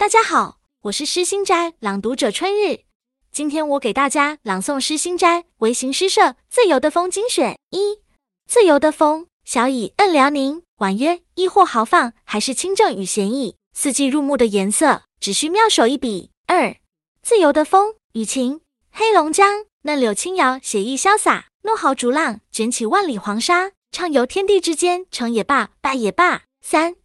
大家好，我是诗心斋朗读者春日。今天我给大家朗诵诗心斋微型诗社《自由的风》精选。一、自由的风，小乙摁辽宁，婉约亦或豪放，还是清正与闲逸，四季入目的颜色，只需妙手一笔。二、自由的风，雨晴，黑龙江，嫩柳轻摇，写意潇洒，怒号逐浪，卷起万里黄沙，畅游天地之间，成也罢，败也罢。三、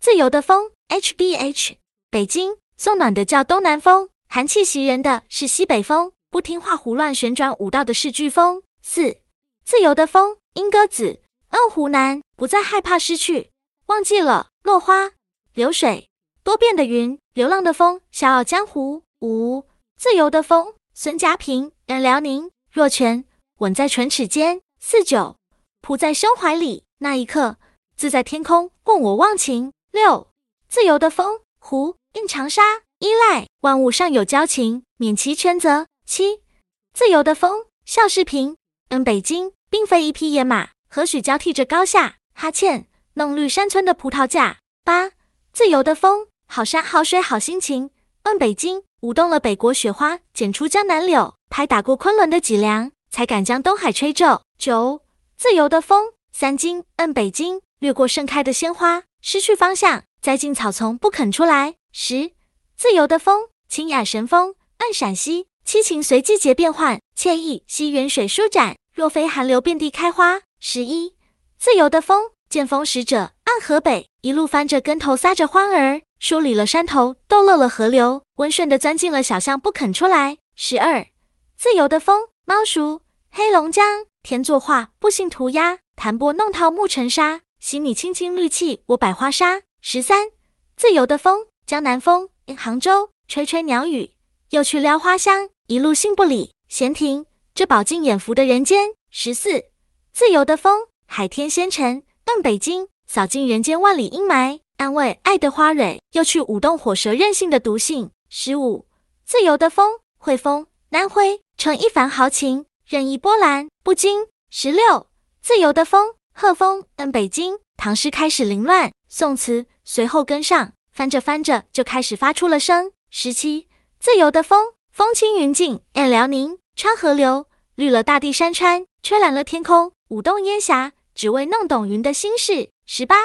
自由的风，HBH，北京，送暖的叫东南风。寒气袭人的是西北风，不听话胡乱旋转舞蹈的是飓风。四自由的风，莺歌子，嗯，湖南不再害怕失去，忘记了落花流水，多变的云，流浪的风，笑傲江湖。五自由的风，孙家平，任辽宁，若泉吻在唇齿间。四九扑在胸怀里，那一刻自在天空，共我忘情。六自由的风，胡，应长沙。依赖万物尚有交情，免其全责。七自由的风，笑视频。嗯，北京并非一匹野马，何许交替着高下？哈欠弄绿山村的葡萄架。八自由的风，好山好水好心情。嗯，北京舞动了北国雪花，剪出江南柳，拍打过昆仑的脊梁，才敢将东海吹皱。九自由的风，三金嗯，北京掠过盛开的鲜花，失去方向，栽进草丛不肯出来。十自由的风，清雅神风，按陕西，七情随季节变换，惬意。西远水舒展，若非寒流遍地开花。十一，自由的风，剑锋使者，按河北，一路翻着跟头，撒着欢儿，梳理了山头，逗乐了河流，温顺的钻进了小巷，不肯出来。十二，自由的风，猫叔，黑龙江，天作画，不信涂鸦，弹拨弄套木尘沙，洗你青青绿气，我百花杀。十三，自由的风，江南风。杭州吹吹鸟语，又去撩花香，一路信不理。闲庭这饱经眼福的人间。十四自由的风，海天仙尘。奔北京，扫尽人间万里阴霾，安慰爱的花蕊，又去舞动火舌任性的毒性。十五自由的风，汇丰南徽，成一番豪情，任意波澜不惊。十六自由的风，鹤峰奔北京，唐诗开始凌乱，宋词随后跟上。翻着翻着，就开始发出了声。十七，自由的风，风轻云静，按辽宁，穿河流，绿了大地山川，吹蓝了天空，舞动烟霞，只为弄懂云的心事。十八，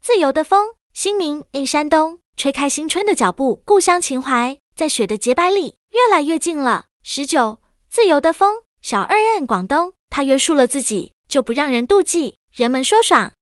自由的风，新明，映山东，吹开新春的脚步，故乡情怀在雪的洁白里越来越近了。十九，自由的风，小二任广东，他约束了自己，就不让人妒忌。人们说爽，